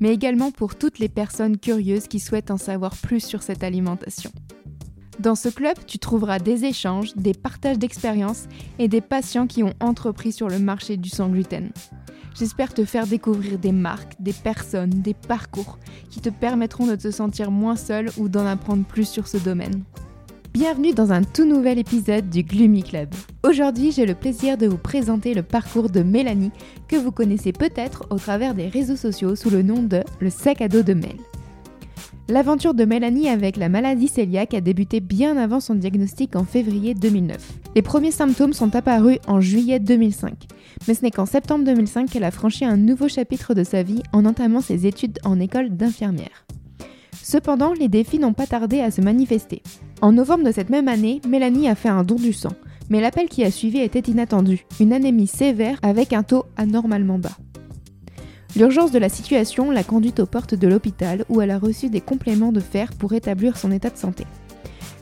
mais également pour toutes les personnes curieuses qui souhaitent en savoir plus sur cette alimentation. Dans ce club, tu trouveras des échanges, des partages d'expériences et des patients qui ont entrepris sur le marché du sans gluten. J'espère te faire découvrir des marques, des personnes, des parcours qui te permettront de te sentir moins seul ou d'en apprendre plus sur ce domaine. Bienvenue dans un tout nouvel épisode du Gloomy Club. Aujourd'hui, j'ai le plaisir de vous présenter le parcours de Mélanie, que vous connaissez peut-être au travers des réseaux sociaux sous le nom de Le sac à dos de Mel. L'aventure de Mélanie avec la maladie cœliaque a débuté bien avant son diagnostic en février 2009. Les premiers symptômes sont apparus en juillet 2005, mais ce n'est qu'en septembre 2005 qu'elle a franchi un nouveau chapitre de sa vie en entamant ses études en école d'infirmière. Cependant, les défis n'ont pas tardé à se manifester. En novembre de cette même année, Mélanie a fait un don du sang, mais l'appel qui a suivi était inattendu, une anémie sévère avec un taux anormalement bas. L'urgence de la situation l'a conduite aux portes de l'hôpital où elle a reçu des compléments de fer pour rétablir son état de santé.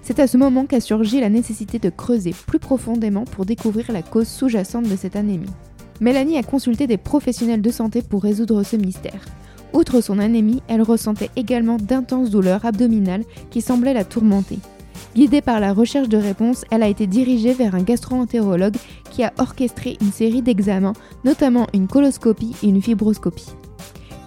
C'est à ce moment qu'a surgi la nécessité de creuser plus profondément pour découvrir la cause sous-jacente de cette anémie. Mélanie a consulté des professionnels de santé pour résoudre ce mystère. Outre son anémie, elle ressentait également d'intenses douleurs abdominales qui semblaient la tourmenter. Guidée par la recherche de réponses, elle a été dirigée vers un gastro-entérologue qui a orchestré une série d'examens, notamment une coloscopie et une fibroscopie.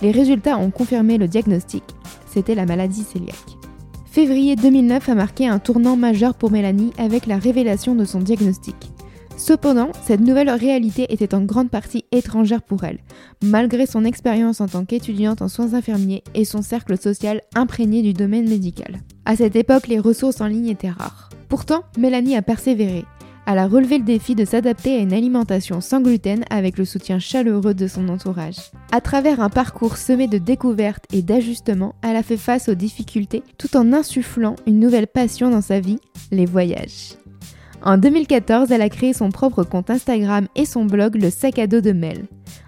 Les résultats ont confirmé le diagnostic, c'était la maladie cœliaque. Février 2009 a marqué un tournant majeur pour Mélanie avec la révélation de son diagnostic. Cependant, cette nouvelle réalité était en grande partie étrangère pour elle, malgré son expérience en tant qu'étudiante en soins infirmiers et son cercle social imprégné du domaine médical. À cette époque, les ressources en ligne étaient rares. Pourtant, Mélanie a persévéré. Elle a relevé le défi de s'adapter à une alimentation sans gluten avec le soutien chaleureux de son entourage. À travers un parcours semé de découvertes et d'ajustements, elle a fait face aux difficultés tout en insufflant une nouvelle passion dans sa vie, les voyages. En 2014, elle a créé son propre compte Instagram et son blog Le sac à dos de Mel.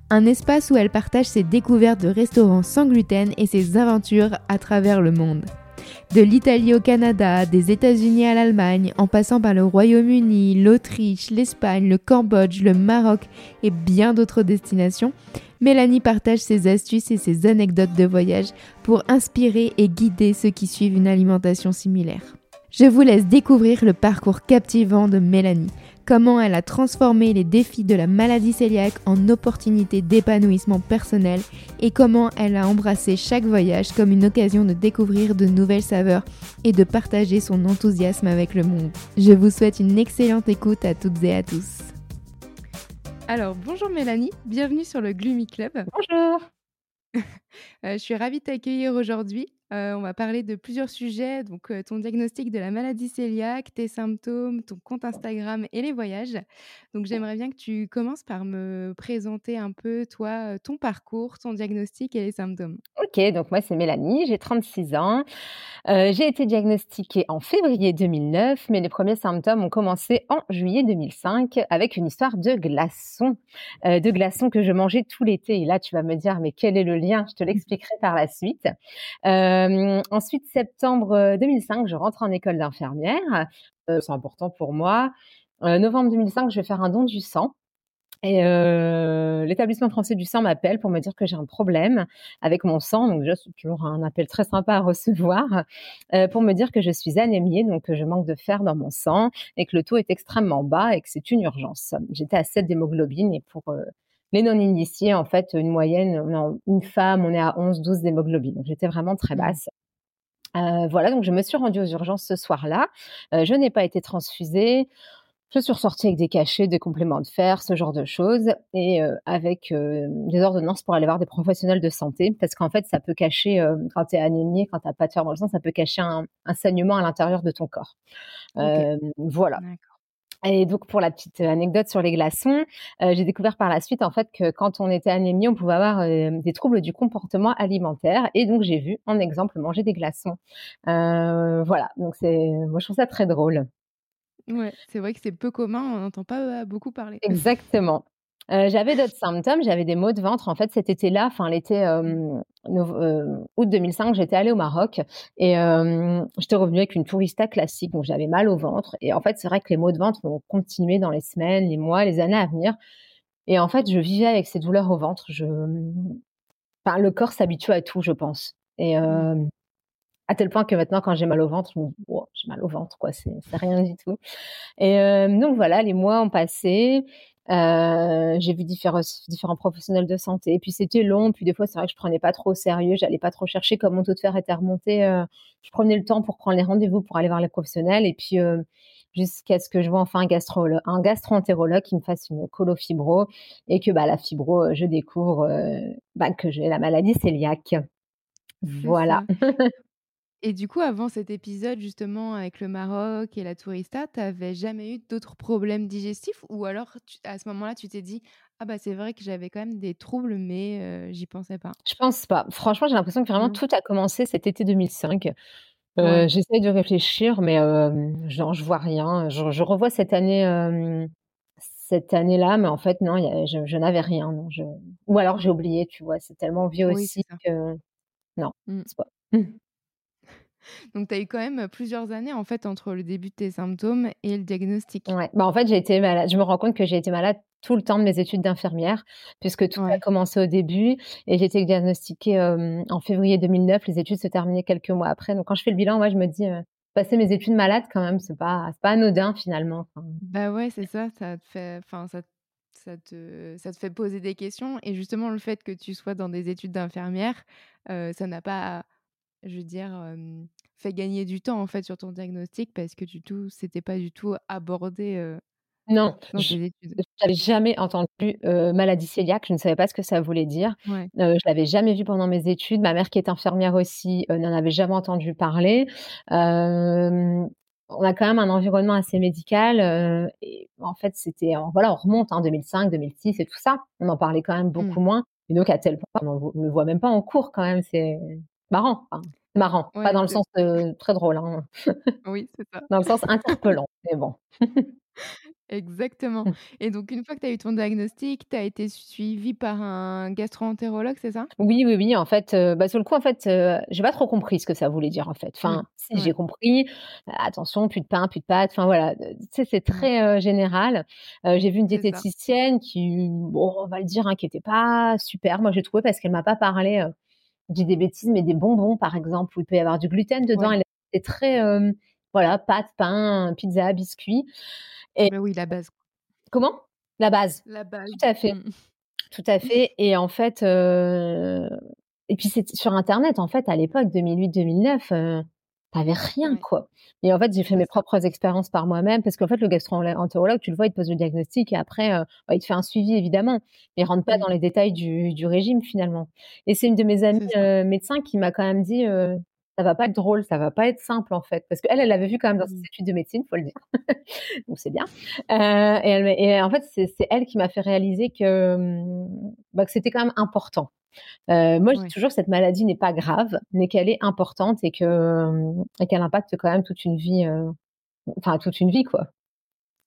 Un espace où elle partage ses découvertes de restaurants sans gluten et ses aventures à travers le monde. De l'Italie au Canada, des États-Unis à l'Allemagne, en passant par le Royaume-Uni, l'Autriche, l'Espagne, le Cambodge, le Maroc et bien d'autres destinations, Mélanie partage ses astuces et ses anecdotes de voyage pour inspirer et guider ceux qui suivent une alimentation similaire. Je vous laisse découvrir le parcours captivant de Mélanie, comment elle a transformé les défis de la maladie cœliaque en opportunités d'épanouissement personnel et comment elle a embrassé chaque voyage comme une occasion de découvrir de nouvelles saveurs et de partager son enthousiasme avec le monde. Je vous souhaite une excellente écoute à toutes et à tous. Alors bonjour Mélanie, bienvenue sur le Gloomy Club. Bonjour Euh, je suis ravie de t'accueillir aujourd'hui. Euh, on va parler de plusieurs sujets, donc euh, ton diagnostic de la maladie cœliaque, tes symptômes, ton compte Instagram et les voyages. Donc j'aimerais bien que tu commences par me présenter un peu, toi, ton parcours, ton diagnostic et les symptômes. Ok, donc moi c'est Mélanie, j'ai 36 ans. j'ai été diagnostiquée en février 2009, mais les premiers symptômes ont commencé en juillet 2005 avec une histoire de glaçons, de glaçons que je mangeais tout l'été. Et là, tu vas me dire, mais quel est le lien? Je te l'expliquerai par la suite. Ensuite, septembre 2005, je rentre en école d'infirmière. c'est important pour moi. novembre 2005, je vais faire un don du sang. Et l'établissement français du sang m'appelle pour me dire que j'ai un problème avec mon sang. Donc c'est toujours un appel très sympa à recevoir pour me dire que je suis anémiée, donc que je manque de fer dans mon sang et que le taux est extrêmement bas et que c'est une urgence. J'étais à 7 d'hémoglobine et pour les non-initiés, en fait, une moyenne, une femme, on est à 11, 12 d'hémoglobine. Donc j'étais vraiment très mmh. basse. voilà, donc je me suis rendue aux urgences ce soir-là. je n'ai pas été transfusée. Je suis ressortie avec des cachets, des compléments de fer, ce genre de choses, et avec des ordonnances pour aller voir des professionnels de santé, parce qu'en fait, ça peut cacher, quand tu es anémié, quand tu n'as pas de fer dans le sang, ça peut cacher un, saignement à l'intérieur de ton corps. voilà. Et donc, pour la petite anecdote sur les glaçons, euh, j'ai découvert par la suite, en fait, que quand on était anémie, on pouvait avoir euh, des troubles du comportement alimentaire. Et donc, j'ai vu, en exemple, manger des glaçons. Euh, voilà. Donc, c'est, moi, je trouve ça très drôle. Ouais, c'est vrai que c'est peu commun, on n'entend pas beaucoup parler. Exactement. Euh, j'avais d'autres symptômes, j'avais des maux de ventre. En fait, cet été-là, enfin l'été euh, août 2005, j'étais allée au Maroc et euh, j'étais revenue avec une tourista classique, donc j'avais mal au ventre. Et en fait, c'est vrai que les maux de ventre vont continuer dans les semaines, les mois, les années à venir. Et en fait, je vivais avec ces douleurs au ventre. Je... Enfin, le corps s'habitue à tout, je pense. Et mmh. à tel point que maintenant, quand j'ai mal au ventre, je me dis, j'ai mal au ventre, quoi, c'est rien du tout. Et donc voilà, les mois ont passé. Euh, j'ai vu différents, différents professionnels de santé. Et puis c'était long. Puis des fois, c'est vrai que je prenais pas trop au sérieux. J'allais pas trop chercher comme mon taux de fer était remonté. Euh, je prenais le temps pour prendre les rendez-vous pour aller voir les professionnels. Et puis euh, jusqu'à ce que je vois enfin un gastro un gastroentérologue qui me fasse une colofibro et que bah la fibro, je découvre bah, que j'ai la maladie cœliaque. Voilà. Et du coup, avant cet épisode, justement, avec le Maroc et la tourista, tu n'avais jamais eu d'autres problèmes digestifs? Ou alors, à ce moment-là, tu t'es dit Ah, bah, c'est vrai que j'avais quand même des troubles, mais j'y pensais pas Je pense pas. Franchement, j'ai l'impression que vraiment mmh. tout a commencé cet été 2005. Euh, J'essaie de réfléchir, mais genre, je vois rien. Je, revois cette année. cette année-là, mais en fait, non, je, n'avais rien. Non, je... Ou alors j'ai oublié, tu vois, c'est tellement vieux aussi que. Non, mmh. c'est pas. Donc, tu as eu quand même plusieurs années en fait entre le début de tes symptômes et le diagnostic. Ouais. Bah, en fait, j'ai été malade. Je me rends compte que j'ai été malade tout le temps de mes études d'infirmière, puisque tout a commencé au début et j'ai été diagnostiquée en février 2009. Les études se terminaient quelques mois après. Donc, quand je fais le bilan, moi, je me dis, passer mes études malade quand même, c'est pas, pas anodin finalement. Bah ouais, c'est ça. Ça te fait, enfin, ça, ça te, ça te fait poser des questions. Et justement, le fait que tu sois dans des études d'infirmière, ça n'a pas je veux dire, fait gagner du temps en fait sur ton diagnostic parce que du tout, c'était pas du tout abordé. non, je n'avais jamais entendu maladie cœliaque, je ne savais pas ce que ça voulait dire. Je je l'avais jamais vu pendant mes études. Ma mère qui est infirmière aussi n'en avait jamais entendu parler. on a quand même un environnement assez médical. et en fait, c'était, voilà, on remonte en hein, 2005, 2006 et tout ça. On en parlait quand même beaucoup mmh. moins. Et donc, à tel point, on ne me voit même pas en cours quand même. C'est, marrant. marrant, pas dans le sens très drôle. Hein. Oui, c'est ça. Dans le sens interpellant, mais bon. Exactement. Mmh. Et donc, une fois que tu as eu ton diagnostic, tu as été suivi par un gastro-entérologue, c'est ça? Oui, oui, oui. En fait, bah, sur le coup, en fait, j'ai pas trop compris ce que ça voulait dire, en fait. Enfin, mmh. si j'ai compris, attention, plus de pain, plus de pâtes. Enfin, voilà, tu sais, c'est mmh. très général. j'ai vu une diététicienne qui, bon, on va le dire, hein, qui était pas super, moi, j'ai trouvé, parce qu'elle m'a pas parlé je dis des bêtises, mais des bonbons, par exemple, où il peut y avoir du gluten dedans. Ouais. C'est très, voilà, pâtes, pain, pizza, biscuits. Et mais oui, la base. Comment? La base. La base. Tout à fait. Mmh. Tout à fait. Et en fait, et puis c'est sur Internet, en fait, à l'époque, 2008-2009, t'avais rien, quoi. Et en fait, j'ai fait mes propres expériences par moi-même parce qu'en fait, le gastro-entérologue, tu le vois, il te pose le diagnostic et après, euh, bah, il te fait un suivi, évidemment, mais il rentre pas dans les détails du, du régime, finalement. Et c'est une de mes amies euh, médecins qui m'a quand même dit, euh, ça va pas être drôle, ça va pas être simple, en fait. Parce qu'elle, elle l'avait vu quand même dans ses mmh. études de médecine, faut le dire. Donc, c'est bien. Euh, et, elle, et en fait, c'est elle qui m'a fait réaliser que, mmh, bah, que c'était quand même important. Euh, moi, je dis toujours que cette maladie n'est pas grave, mais qu'elle est importante et que et qu'elle impacte quand même toute une vie, euh, enfin toute une vie, quoi.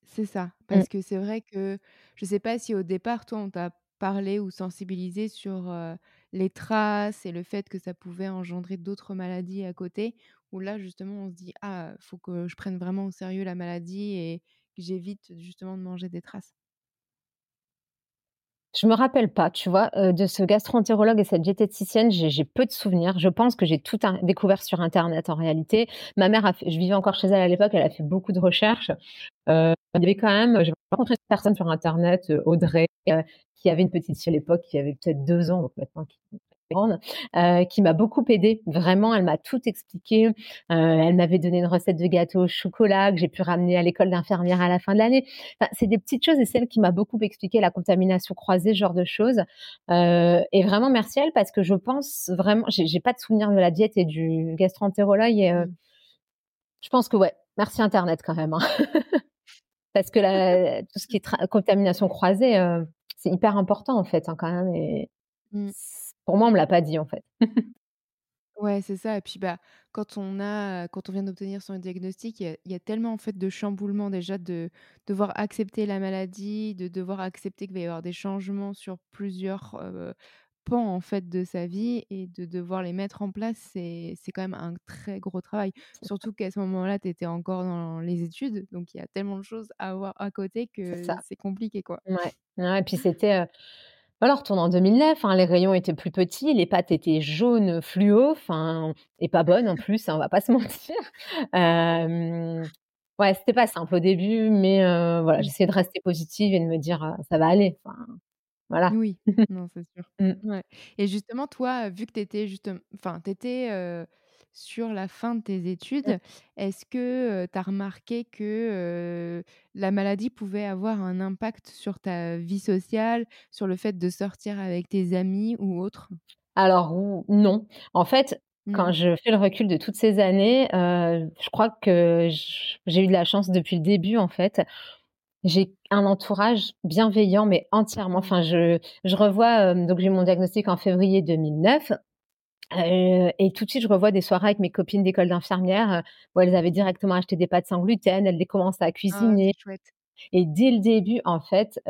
C'est ça, mmh. parce que c'est vrai que je sais pas si au départ, toi, on t'a parlé ou sensibilisé sur les traces et le fait que ça pouvait engendrer d'autres maladies à côté, où là, justement, on se dit ah, faut que je prenne vraiment au sérieux la maladie et que j'évite justement de manger des traces. Je me rappelle pas, tu vois, de ce gastro-entérologue et cette diététicienne, j'ai peu de souvenirs. Je pense que j'ai tout découvert sur internet en réalité. Ma mère a je vivais encore chez elle à l'époque, elle a fait beaucoup de recherches. il y avait quand même j'ai rencontré une personne sur internet, Audrey, qui avait une petite fille à l'époque qui avait peut-être deux ans, donc maintenant qui euh, qui m'a beaucoup aidée. Vraiment, elle m'a tout expliqué. Euh, elle m'avait donné une recette de gâteau au chocolat que j'ai pu ramener à l'école d'infirmière à la fin de l'année. Enfin, c'est des petites choses et celle qui m'a beaucoup expliqué la contamination croisée, ce genre de choses. Euh, et vraiment, merci à elle parce que je pense vraiment, j'ai pas de souvenir de la diète et du gastroentérologue. Et, mmh. Je pense que ouais, merci Internet quand même. Hein. parce que la, tout ce qui est contamination croisée, c'est hyper important en fait hein, quand même. Et mmh. Pour moi, on me l'a pas dit en fait. ouais, c'est ça. Et puis bah quand on a, quand on vient d'obtenir son diagnostic, il y, a tellement en fait de chamboulements déjà de devoir accepter la maladie, de devoir accepter qu'il va y avoir des changements sur plusieurs pans en fait de sa vie et de devoir les mettre en place, c'est c'est quand même un très gros travail. Surtout qu'à ce moment-là, tu étais encore dans les études, donc il y a tellement de choses à avoir à côté que c'est compliqué quoi. Ouais. et puis c'était alors, retourne en 2009, hein, les rayons étaient plus petits, les pâtes étaient jaunes fluo, enfin, et pas bonnes en plus, hein, on va pas se mentir. Euh, ouais, c'était pas simple au début, mais voilà, j'essayais de rester positive et de me dire ça va aller. Voilà. Oui, non, c'est sûr. Mmh. Et justement, toi, vu que tu étais justement, enfin, étais sur la fin de tes études, est-ce que tu as remarqué que la maladie pouvait avoir un impact sur ta vie sociale, sur le fait de sortir avec tes amis ou autre? Alors non. En fait, quand je fais le recul de toutes ces années, je crois que j'ai eu de la chance depuis le début, en fait, j'ai un entourage bienveillant, mais entièrement. Enfin, je, je revois, euh, donc j'ai mon diagnostic en février 2009. Euh, et tout de suite, je revois des soirées avec mes copines d'école d'infirmière où elles avaient directement acheté des pâtes sans gluten, elles les commencent à ah, cuisiner. et dès le début, en fait,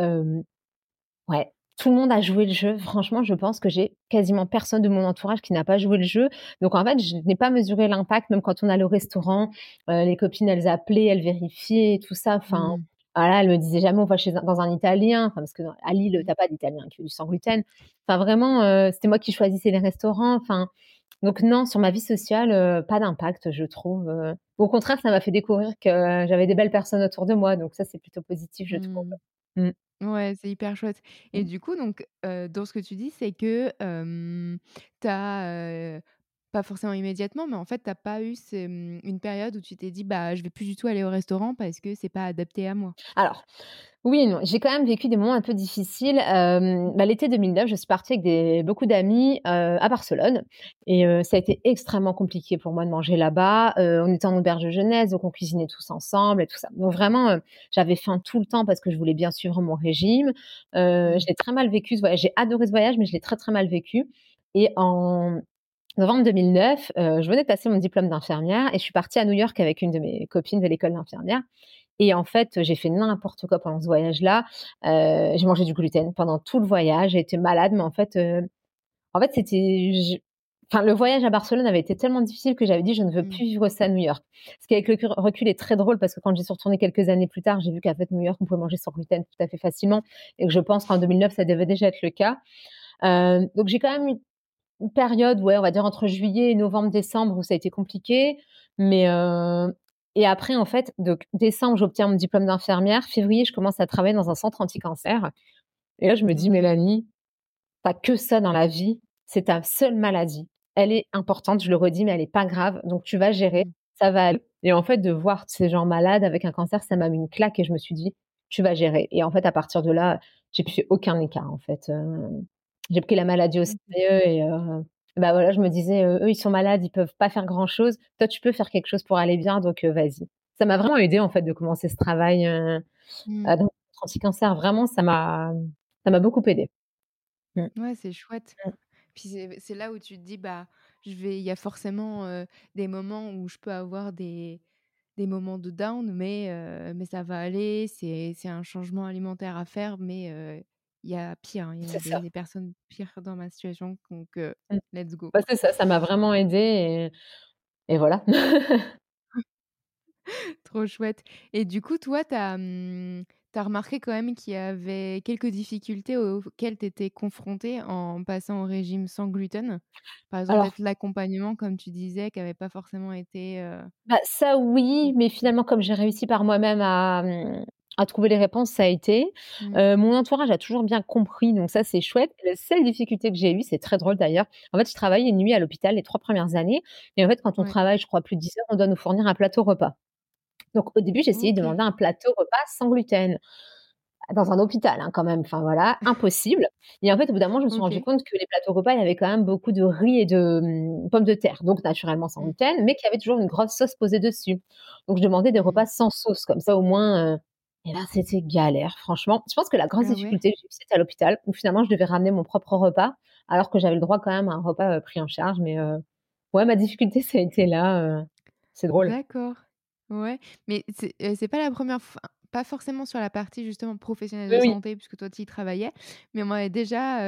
ouais, tout le monde a joué le jeu. Franchement, je pense que j'ai quasiment personne de mon entourage qui n'a pas joué le jeu. Donc en fait, je n'ai pas mesuré l'impact, même quand on a le restaurant, les copines, elles appelaient, elles vérifiaient, tout ça. Enfin, mmh. Voilà, elle me disait jamais on va chez dans un italien, parce que à Lille, t'as pas d'italien qui fait du sans gluten. Enfin, vraiment, euh, c'était moi qui choisissais les restaurants. Enfin, donc non, sur ma vie sociale, euh, pas d'impact, je trouve. Euh. Au contraire, ça m'a fait découvrir que j'avais des belles personnes autour de moi, donc ça, c'est plutôt positif, je trouve. Mmh. Mmh. Ouais, c'est hyper chouette. Et du coup, donc, dans ce que tu dis, c'est que tu as pas forcément immédiatement, mais en fait, tu pas eu mmh, une période où tu t'es dit: «Bah, je vais plus du tout aller au restaurant parce que c'est pas adapté à moi»? Alors, oui et non. J'ai quand même vécu des moments un peu difficiles. bah, l'été 2009, je suis partie avec des beaucoup d'amis, à Barcelone et ça a été extrêmement compliqué pour moi de manger là-bas. on était en auberge de jeunesse, donc on cuisinait tous ensemble et tout ça. Donc vraiment, j'avais faim tout le temps parce que je voulais bien suivre mon régime. Heu, je très mal vécu ce voyage. J'ai adoré ce voyage, mais je l'ai très, très mal vécu et en novembre 2009, euh, je venais de passer mon diplôme d'infirmière et je suis partie à New York avec une de mes copines de l'école d'infirmière. Et en fait, j'ai fait n'importe quoi pendant ce voyage-là. Euh, j'ai mangé du gluten pendant tout le voyage. J'ai été malade, mais en fait, euh, en fait, c'était, enfin, le voyage à Barcelone avait été tellement difficile que j'avais dit je ne veux mmh. plus vivre ça à New York. Ce qui avec le recul est très drôle parce que quand j'y suis retournée quelques années plus tard, j'ai vu qu'à fait New York on pouvait manger sans gluten tout à fait facilement et que je pense qu'en 2009 ça devait déjà être le cas. donc j'ai quand même une période, ouais, on va dire entre juillet et novembre, décembre, où ça a été compliqué. Mais euh, et après, en fait, de décembre, j'obtiens mon diplôme d'infirmière. Février, je commence à travailler dans un centre anti-cancer. Et là, je me dis, Mélanie, pas que ça dans la vie. C'est ta seule maladie. Elle est importante, je le redis, mais elle est pas grave. Donc, tu vas gérer. Mmh. Ça va aller. Et en fait, de voir ces gens malades avec un cancer, ça m'a mis une claque et je me suis dit, tu vas gérer. Et en fait, à partir de là, j'ai plus fait aucun écart, en fait. Euh, j'ai pris la maladie au mmh. sérieux et bah voilà, je me disais, eux, ils sont malades, ils peuvent pas faire grand chose. Toi, tu peux faire quelque chose pour aller bien, donc vas-y. Ça m'a vraiment aidé en fait de commencer ce travail mmh. dans anti-cancer. Vraiment, ça m'a, ça m'a beaucoup aidé. Mmh. Ouais, c'est chouette. Puis c'est là où tu te dis, bah, je vais, il y a forcément des moments où je peux avoir des, des moments de down, mais, mais ça va aller. C'est un changement alimentaire à faire, mais il y a pire, il y a des, personnes pires dans ma situation, donc mmh. let's go. Bah, c'est ça, ça m'a vraiment aidé et, voilà. Trop chouette. Et du coup, toi, tu as, mmh, remarqué quand même qu'il y avait quelques difficultés auxquelles tu étais confrontée en passant au régime sans gluten? Par exemple, l'accompagnement, comme tu disais, qui n'avait pas forcément été... Bah, ça oui, mais finalement, comme j'ai réussi par moi-même à, à trouver les réponses, ça a été. Mmh. Euh, mon entourage a toujours bien compris, donc ça c'est chouette. La seule difficulté que j'ai eue, c'est très drôle d'ailleurs. En fait, je travaillais une nuit à l'hôpital les trois premières années, et en fait, quand on travaille, je crois plus de 10 heures, on doit nous fournir un plateau repas. Donc au début, j'ai essayé de demander un plateau repas sans gluten dans un hôpital hein, quand même. Enfin voilà, impossible. Et en fait, au bout d'un moment, je me suis rendu compte que les plateaux repas, il y avait quand même beaucoup de riz et de mmh, pommes de terre, donc naturellement sans mmh. gluten, mais qu'il y avait toujours une grosse sauce posée dessus. Donc je demandais des repas sans sauce, comme ça au moins Et là, c'était galère, franchement. Je pense que la grande Ah difficulté, c'était à l'hôpital, où finalement je devais ramener mon propre repas, alors que j'avais le droit quand même à un repas, heu, pris en charge. Mais, heu, ouais, ma difficulté, ça a été là, heu, c'est drôle. D'accord. Ouais, mais c'est pas la première fois pas forcément sur la partie justement professionnelle de oui. santé puisque toi tu y travaillais, mais on m'avait déjà,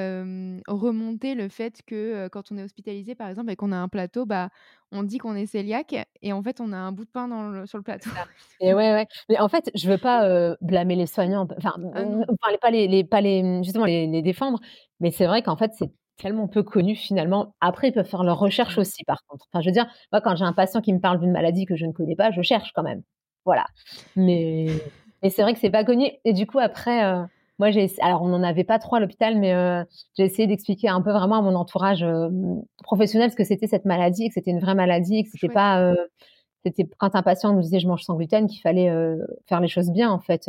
remonté le fait que, quand on est hospitalisé par exemple et qu'on a un plateau, bah, on dit qu'on est cœliaque et en fait on a un bout de pain dans le sur le plateau. Et ouais, ouais. Mais en fait, je veux pas, blâmer les soignants, enfin, Ah enfin, les pas les les pas les, mmh, justement les les défendre, mais c'est vrai qu'en fait, c'est tellement peu connu finalement. Après, ils peuvent faire leurs recherches aussi par contre. Enfin, je veux dire, moi, quand j'ai un patient qui me parle d'une maladie que je ne connais pas, je cherche quand même. Voilà. Mais mais c'est vrai que c'est pas connu et du coup après, heu, moi j'ai alors on n'en avait pas trop à l'hôpital, mais, heu, j'ai essayé d'expliquer un peu vraiment à mon entourage, hem, professionnel ce que c'était cette maladie et que c'était une vraie maladie et que c'était pas, c'était quand un patient nous disait: «Je mange sans gluten», qu'il fallait, faire les choses bien en fait.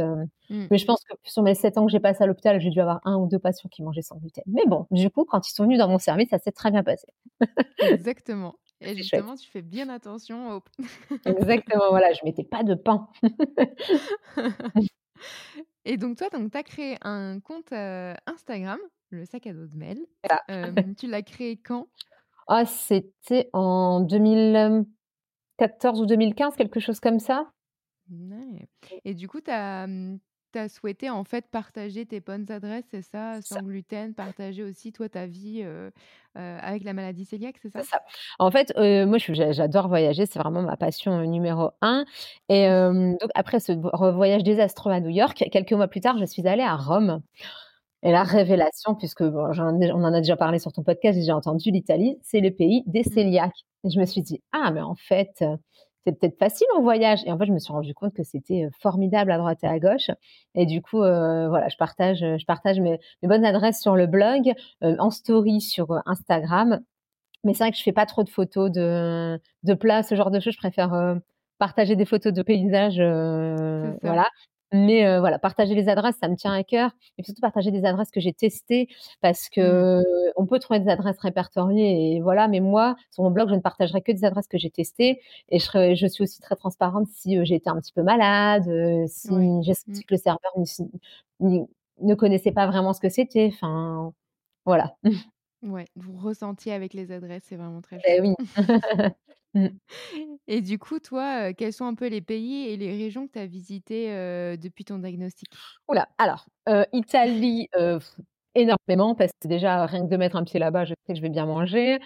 Mmh. Mais je pense que sur mes 7 ans que j'ai passé à l'hôpital, j'ai dû avoir 1 ou 2 patients qui mangeaient sans gluten. Mais bon, du coup, quand ils sont venus dans mon service, ça s'est très bien passé. Exactement et chouette. justement tu fais bien attention au Exactement, voilà, je mettais pas de pain. et donc toi, donc tu as créé un compte, Instagram, le sac à dos de Mel. Tu l'as créé quand? Ah, c'était en 2014 ou 2015, quelque chose comme ça. Ouais et du coup, tu as, tu as souhaité, en fait, partager tes bonnes adresses, c'est ça? Sans gluten, partager aussi, toi, ta vie, avec la maladie cœliaque, c'est C'est ça? ça. En fait, moi, j'adore voyager, c'est vraiment ma passion, numéro 1 et hem, donc après ce voyage désastreux à New York, quelques mois plus tard, je suis allée à Rome et la révélation puisque bon, on en a déjà parlé sur ton podcast, j'ai entendu l'Italie, c'est le pays des Mmh. cœliaques et je me suis dit: «Ah mais en fait, c'est peut-être facile en voyage» et en fait, je me suis rendu compte que c'était, heu, formidable à droite et à gauche et du coup, heu, voilà, je partage, heu, je partage mes mes bonnes adresses sur le blog, en story sur, Instagram. Mais c'est vrai que je fais pas trop de photos de de plats, ce genre de choses. Je préfère, partager des photos de paysages, voilà. Mais, heu, voilà, partager les adresses, ça me tient à cœur et surtout partager des adresses que j'ai testées parce Mmh. qu'on peut trouver des adresses répertoriées et voilà, mais moi, sur mon blog, je ne partagerai que des adresses que j'ai testées et je serai je suis aussi très transparente si, heu, j'ai été un petit peu malade, si j'ai Mmh. senti que le serveur ne ne connaissait pas vraiment ce que c'était, enfin, voilà. Ouais, vous ressentiez avec les adresses, c'est vraiment très Et chouette. oui. Mmh. Et du coup, toi, quels sont un peu les pays et les régions que tu as visitées, heu, depuis ton diagnostic? Ouh là, alors, Italie, énormément parce que déjà rien que de mettre un pied là-bas, je sais que je vais bien manger.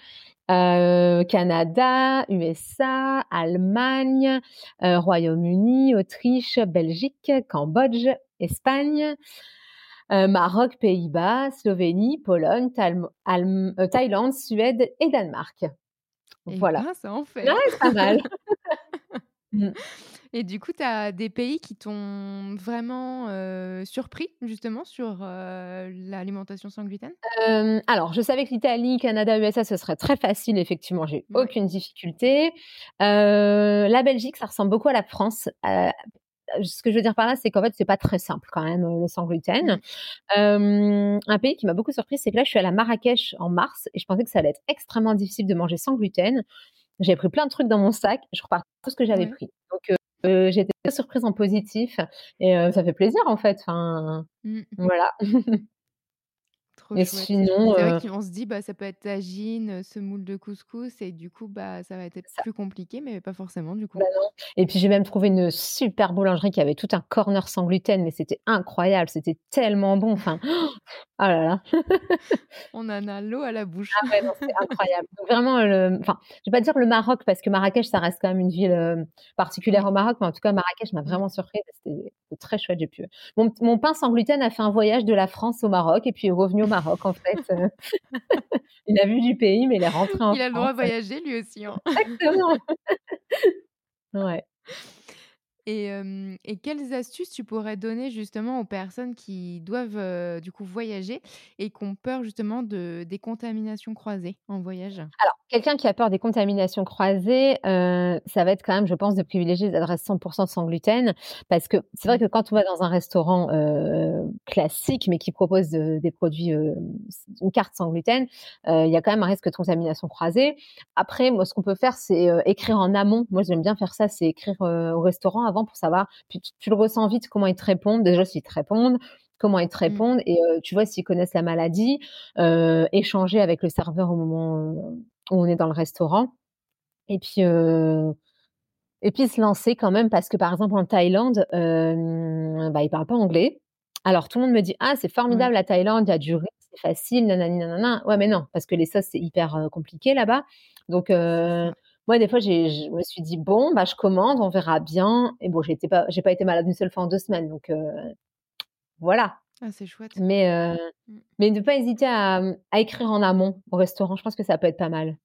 Canada, USA, Allemagne, Royaume-Uni, Autriche, Belgique, Cambodge, Espagne, heu, Maroc, Pays-Bas, Slovénie, Pologne, heu, Thaïlande, Suède et Danemark. Eh Voilà. ben, ça en fait, c'est pas mal. Mmh. Et du coup, tu as des pays qui t'ont vraiment, heu, surpris justement sur, l'alimentation sans gluten? Alors je savais que l'Italie, Canada, USA, ce serait très facile effectivement, j'ai eu Ouais. aucune difficulté. La Belgique, ça ressemble beaucoup à la France. Ce que je veux dire par là, c'est qu'en fait, c'est pas très simple quand même, heu, le sans gluten. Mmh. Un pays qui m'a beaucoup surprise, c'est que là, je suis allée à Marrakech en mars et je pensais que ça allait être extrêmement difficile de manger sans gluten. J'avais pris plein de trucs dans mon sac, je repars tout ce que j'avais Ouais. pris. Donc été très surprise en positif et ça fait plaisir en fait, enfin, Mmh. voilà. Trop chouette. Sinon, c'est vrai heu qu'on se dit, bah, ça peut être tagine, semoule de couscous et du coup, bah, ça va être ça. plus compliqué, mais pas forcément du coup. Bah non et puis j'ai même trouvé une super boulangerie qui avait tout un corner sans gluten, mais c'était incroyable, c'était tellement bon, enfin, oh là là. On en a l'eau à la bouche. Ah ouais, non, c'était incroyable. Donc vraiment le enfin, je vais pas dire le Maroc parce que Marrakech, ça reste quand même une ville, heu, particulière au Maroc, mais en tout cas Marrakech m'a vraiment surprise, c'était très chouette, j'ai pu mon mon pain sans gluten a fait un voyage de la France au Maroc et puis est revenu au Maroc en fait, heu. Il a vu du pays, mais il est rentré en Il a le droit de voyager lui aussi, hein. Exactement. Ouais. Et quelles astuces tu pourrais donner justement aux personnes qui doivent, du coup voyager et qui ont peur justement de des contaminations croisées en voyage? Alors, quelqu'un qui a peur des contaminations croisées, ça va être quand même, je pense, de privilégier les adresses 100 % sans gluten. Parce que c'est vrai Mmh. que quand on va dans un restaurant, classique, mais qui propose, des produits, une carte sans gluten, il y a quand même un risque de contamination croisée. Après, moi, ce qu'on peut faire, c'est, écrire en amont. Moi, j'aime bien faire ça, c'est écrire, au restaurant avant pour savoir. Puis tu, le ressens vite comment ils te répondent. Déjà, s'ils te répondent, comment ils te mmh. répondent et tu vois s'ils connaissent la maladie. échanger avec le serveur au moment où on est dans le restaurant. Et puis, et puis se lancer quand même parce que par exemple en Thaïlande, bah, ils parlent pas anglais. Alors tout le monde me dit ah c'est formidable la Thaïlande, il y a du riz, c'est facile, nanani nanana. Ouais mais non parce que les sauces c'est hyper compliqué là-bas. Donc moi des fois je me suis dit bon bah je commande, on verra bien. Et bon j'étais pas j'ai pas été malade une seule fois en deux semaines donc voilà. Ah, c'est chouette. Mais mmh. mais ne pas hésiter à, à écrire en amont au restaurant, je pense que ça peut être pas mal.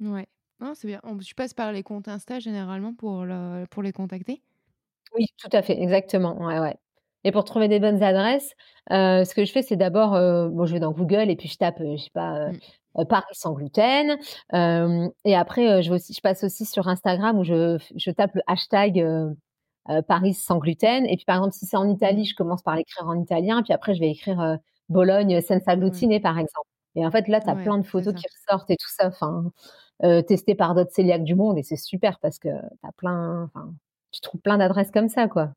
Ouais. Non, c'est bien. tu passes par les comptes Insta généralement pour, pour les contacter Oui, tout à fait, exactement. Ouais, ouais. Et pour trouver des bonnes adresses, euh, ce que je fais, c'est d'abord, euh, bon, je vais dans Google et puis je tape, euh, je sais pas, mmh. Paris sans gluten. et après, je, aussi, je passe aussi sur Instagram où je, je tape le hashtag Paris sans gluten. Et puis, par exemple, si c'est en Italie, je commence par l'écrire en italien. Puis après, je vais écrire Bologne senza glutine, par exemple. Et en fait, là, tu as plein de photos qui ressortent et tout ça. Enfin, testé par d'autres cœliaques du monde et c'est super parce que as plein, enfin, tu trouves plein d'adresses comme ça, quoi.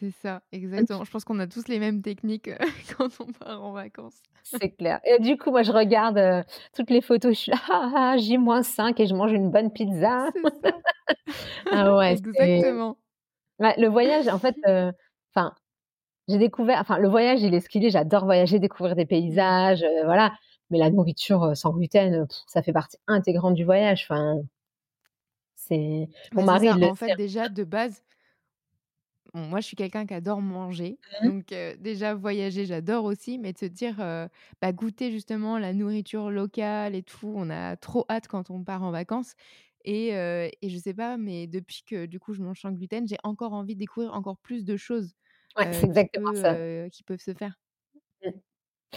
C'est ça, exactement. Je pense qu'on a tous les mêmes techniques euh, quand on part en vacances. C'est clair. Et du coup, moi, je regarde euh, toutes les photos, je suis là, ah, ah J-5 et je mange une bonne pizza. Ça. ah ouais, exactement. le voyage, en fait, enfin, j'ai découvert, enfin, le voyage, il est ce qu'il est. J'adore voyager, découvrir des paysages, voilà. Mais la nourriture sans gluten, ça fait partie intégrante du voyage. Enfin, c'est mon mari. en fait, déjà de base, moi, je suis quelqu'un qui adore manger. Mmh Donc, déjà, voyager, j'adore aussi. Mais de se dire, bah, goûter justement la nourriture locale et tout, on a trop hâte quand on part en vacances. Et, et je sais pas, mais depuis que du coup, je mange sans gluten, j'ai encore envie de découvrir encore plus de choses ouais, c'est exactement ça. qui peuvent se faire.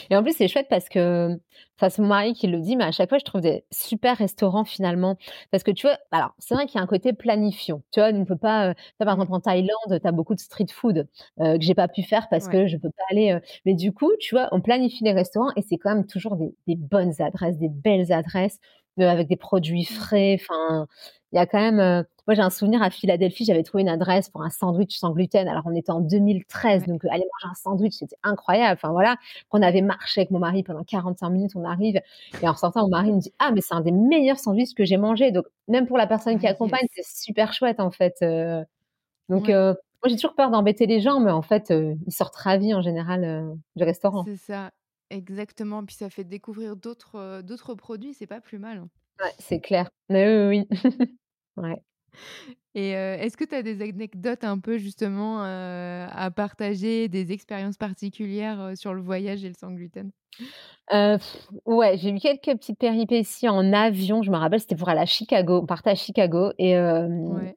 Et en plus, c'est chouette parce que, enfin, c'est mon mari qui le dit, mais à chaque fois, je trouve des super restaurants finalement. Parce que tu vois, alors, c'est vrai qu'il y a un côté planifiant. Tu vois, on ne peut pas, euh, par exemple, en Thaïlande, tu as beaucoup de street food euh, que j'ai pas pu faire parce que je peux pas aller. Euh, mais du coup, tu vois, on planifie les restaurants et c'est quand même toujours des, des bonnes adresses, des belles adresses avec des produits mmh. frais. Enfin, il y a quand même. Euh, moi, j'ai un souvenir à Philadelphie, j'avais trouvé une adresse pour un sandwich sans gluten. Alors, on était en 2013, donc euh, aller manger un sandwich, c'était incroyable. Enfin voilà, on avait marché avec mon mari pendant 45 minutes, on arrive et en sortant, mon mari me dit ah mais c'est un des meilleurs sandwichs que j'ai mangé. Donc même pour la personne qui ah, accompagne, c'est super chouette en fait. Euh. donc moi, j'ai toujours peur d'embêter les gens, mais en fait, ils sortent ravis en général du restaurant. C'est ça. Exactement, puis ça fait découvrir d'autres, d'autres produits, c'est pas plus mal, hein. Ouais, c'est clair. Mais oui, oui. Ouais. Et est-ce que tu as des anecdotes un peu justement, à partager, des expériences particulières, sur le voyage et le sans gluten? ouais, j'ai eu quelques petites péripéties en avion. Je me rappelle, c'était pour aller à Chicago. On partait à Chicago et Ouais.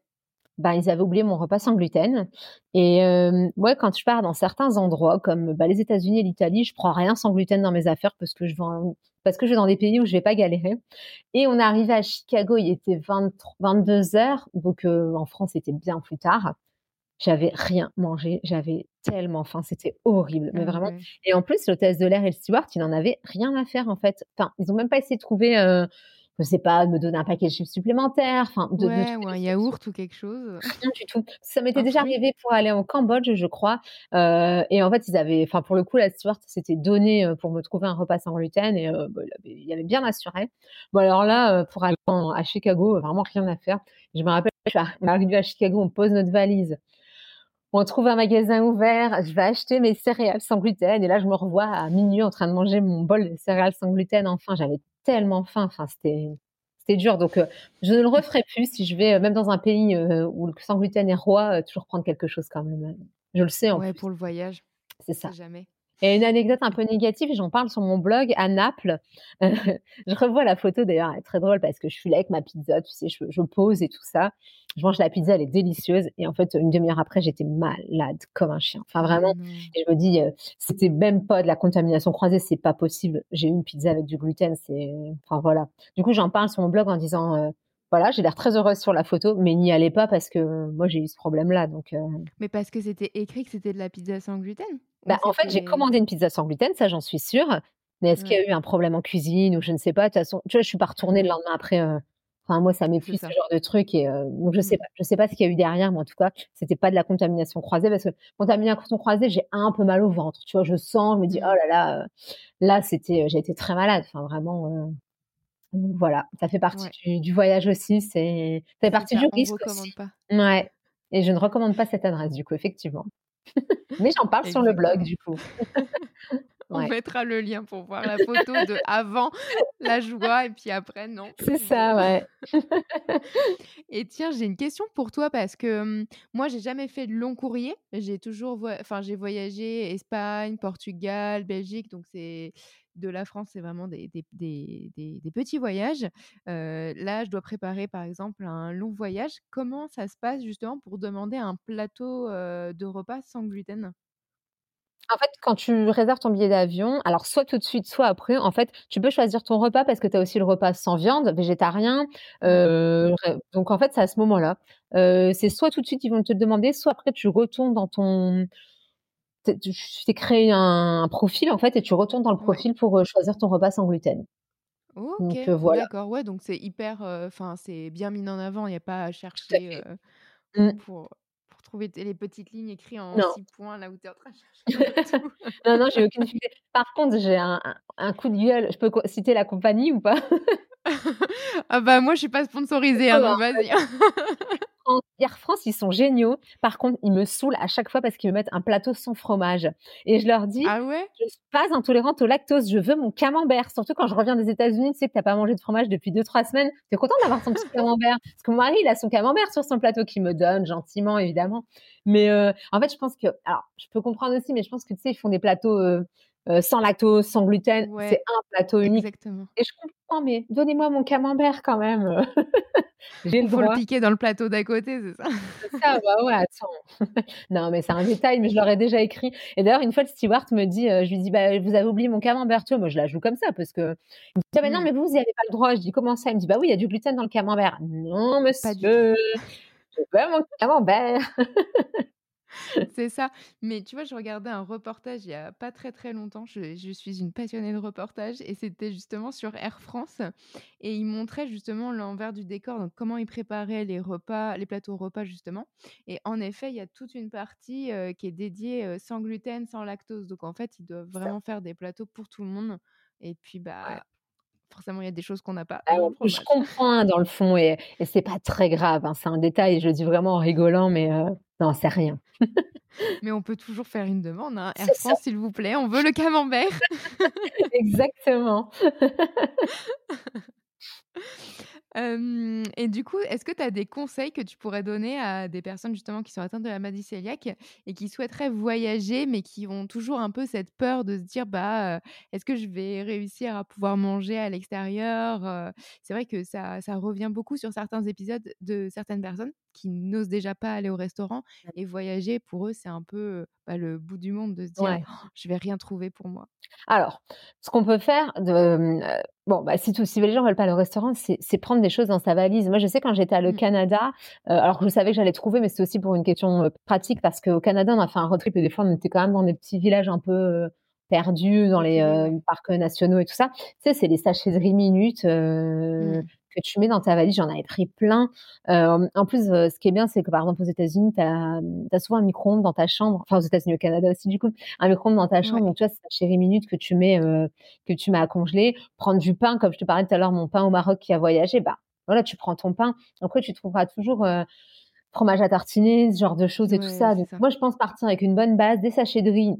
Bah, ils avaient oublié mon repas sans gluten. Et ouais, quand je pars dans certains endroits comme bah, les États-Unis et l'Italie, je prends rien sans gluten dans mes affaires parce que je vais, parce que je vais dans des pays où je vais pas galérer. Et on est arrivé à Chicago, il était 23, 22 heures, donc euh, en France c'était bien plus tard. J'avais rien mangé, j'avais tellement faim, c'était horrible, mais ah vraiment. Et en plus, l'hôtesse de l'air et le steward, ils n'en avaient rien à faire en fait. Enfin, ils ont même pas essayé de trouver. Euh, je sais pas, me donner un paquet de chips supplémentaires, enfin, de, ouais, ou un yaourt ou quelque chose. Rien du tout. Ça m'était déjà arrivé pour aller en Cambodge, je crois. Euh, et en fait, ils avaient, enfin, pour le coup, la steward s'était donné euh, pour me trouver un repas sans gluten et euh, bah, il, avait, bien assuré. Bon, alors là, pour aller à Chicago, vraiment rien à faire. Je me rappelle, je suis arrivée à Chicago, on pose notre valise on trouve un magasin ouvert, je vais acheter mes céréales sans gluten et là je me revois à minuit en train de manger mon bol de céréales sans gluten. Enfin, j'avais tellement faim. Enfin, c'était c'était dur. Donc, euh, je ne le referai plus si je vais euh, même dans un pays euh, où le sans gluten est roi, toujours prendre quelque chose quand même. Je le sais en ouais, pour le voyage. C'est ça. Jamais. Et une anecdote un peu négative, j'en parle sur mon blog à Naples. je revois la photo d'ailleurs, elle est très drôle parce que je suis là avec ma pizza, tu sais, je, pose et tout ça. Je mange la pizza, elle est délicieuse. Et en fait, une demi-heure après, j'étais malade comme un chien. Enfin, vraiment. Oh et je me dis, c'était même pas de la contamination croisée, c'est pas possible. J'ai eu une pizza avec du gluten, c'est. Enfin, voilà. Du coup, j'en parle sur mon blog en disant, voilà, j'ai l'air très heureuse sur la photo, mais n'y allez pas parce que moi j'ai eu ce problème-là. Donc, Mais parce que c'était écrit que c'était de la pizza sans gluten bah, En fait, j'ai commandé une pizza sans gluten, ça j'en suis sûre. Mais est-ce qu'il y a eu un problème en cuisine ou je ne sais pas De toute façon, tu vois, je suis pas retournée le lendemain après. Enfin, moi, ça m'épuise ce genre de truc et donc je sais mmh. pas, je sais pas ce qu'il y a eu derrière, mais en tout cas, c'était pas de la contamination croisée parce que contamination croisée, j'ai un peu mal au ventre, tu vois, je sens, je me dis mmh. oh là là, là c'était, j'ai été très malade, enfin vraiment. donc voilà, ça fait partie du, voyage aussi, c'est, ça fait partie du risque. aussi. Pas. Ouais. Et je ne recommande pas cette adresse du coup, effectivement. mais j'en parle sur le blog du coup. On mettra le lien pour voir la photo de avant la joie et puis après non. C'est ça, ouais. et tiens, j'ai une question pour toi parce que moi, moi, j'ai jamais fait de long courrier. J'ai toujours, enfin, j'ai voyagé Espagne, Portugal, Belgique, donc c'est de la France, c'est vraiment des, des, des, des, petits voyages. là, je dois préparer par exemple un long voyage. Comment ça se passe justement pour demander un plateau de repas sans gluten? En fait, quand tu réserves ton billet d'avion, alors soit tout de suite, soit après, en fait, tu peux choisir ton repas parce que tu as aussi le repas sans viande, végétarien. Euh, donc, en fait, c'est à ce moment-là. Euh, c'est soit tout de suite, ils vont te le demander, soit après, tu retournes dans ton. Tu t'es créé un, profil, en fait, et tu retournes dans le profil pour euh, choisir ton repas sans gluten. Ok, voilà. d'accord, ouais, donc c'est hyper, enfin, c'est bien mis en avant, il n'y a pas à chercher pour trouver les petites lignes écrites en six points là où tu es en train de chercher. non, non, j'ai aucune difficulté. Par contre, j'ai un, un, coup de gueule. Je peux citer la compagnie ou pas? Ah bah moi, je suis pas sponsorisée, hein, donc vas-y. Air France, ils sont géniaux. Par contre, ils me saoulent à chaque fois parce qu'ils me mettent un plateau sans fromage. Et je leur dis, ah ouais? je suis pas intolérante au lactose, je veux mon camembert. Surtout quand je reviens des États-Unis, tu sais que t'as pas mangé de fromage depuis 2-3 semaines. Tu es content d'avoir ton petit camembert? Parce que mon mari, il a son camembert sur son plateau qui me donne gentiment, évidemment. Mais euh, en fait, je pense que, alors, je peux comprendre aussi, mais je pense que tu sais, ils font des plateaux euh, euh, sans lactose, sans gluten. c'est un plateau unique. Exactement. Et je comprends, mais donnez-moi mon camembert quand même. J'ai le faut le piquer dans le plateau d'à côté, c'est ça? C'est ça, bah ouais, attends. non, mais c'est un détail, mais je l'aurais déjà écrit. Et d'ailleurs, une fois, le steward me dit, euh, je lui dis, bah, vous avez oublié mon camembert, tu vois, moi, je la joue comme ça, parce que. Il me dit, ah, non, mmh. mais vous, vous n'y avez pas le droit. Je dis, comment ça? Il me dit, bah oui, il y a du gluten dans le camembert. Non, monsieur. Je veux mon camembert. C'est ça. Mais tu vois, je regardais un reportage il y a pas très très longtemps. Je, suis une passionnée de reportage et c'était justement sur Air France et ils montraient justement l'envers du décor, donc comment ils préparaient les repas, les plateaux repas justement. Et en effet, il y a toute une partie qui est dédiée sans gluten, sans lactose. Donc en fait, ils doivent vraiment faire des plateaux pour tout le monde. Et puis bah forcément, il y a des choses qu'on n'a pas. je comprends hein, dans le fond et, et c'est pas très grave. Hein, c'est un détail, je le dis vraiment en rigolant, mais non, c'est rien. Mais on peut toujours faire une demande. Hein. Air France, s'il vous plaît, on veut le camembert. Exactement. et du coup, est-ce que tu as des conseils que tu pourrais donner à des personnes justement qui sont atteintes de la maladie cœliaque et qui souhaiteraient voyager, mais qui ont toujours un peu cette peur de se dire bah est-ce que je vais réussir à pouvoir manger à l'extérieur C'est vrai que ça, ça revient beaucoup sur certains épisodes de certaines personnes qui n'osent déjà pas aller au restaurant et voyager. Pour eux c'est un peu bah, le bout du monde de se dire «Oh, je vais rien trouver pour moi. Alors, ce qu'on peut faire, de, bon, bah, si, tout, si les gens veulent pas aller au restaurant, c'est prendre des choses dans sa valise. Moi, je sais quand j'étais à le mmh. Canada, alors je savais que j'allais trouver, mais c'est aussi pour une question pratique parce qu'au Canada, on a fait un road trip et des fois, on était quand même dans des petits villages un peu perdus dans les parcs nationaux et tout ça. Tu sais, c'est les sachets de riz minutes. Mmh que tu mets dans ta valise. J'en avais pris plein. Euh, en plus, ce qui est bien, c'est que par exemple aux États-Unis, tu as, souvent un micro-ondes dans ta chambre. Enfin, aux États-Unis, au Canada aussi, du coup, un micro-ondes dans ta chambre. Donc, tu vois, c'est chérie minute que tu mets euh, que tu mets à congeler. Prendre du pain, comme je te parlais tout à l'heure, mon pain au Maroc qui a voyagé. Bah, voilà, tu prends ton pain. Après, tu trouveras toujours fromage à tartiner, ce genre de choses et tout ça. Donc, moi, je pense partir avec une bonne base, des sachets de riz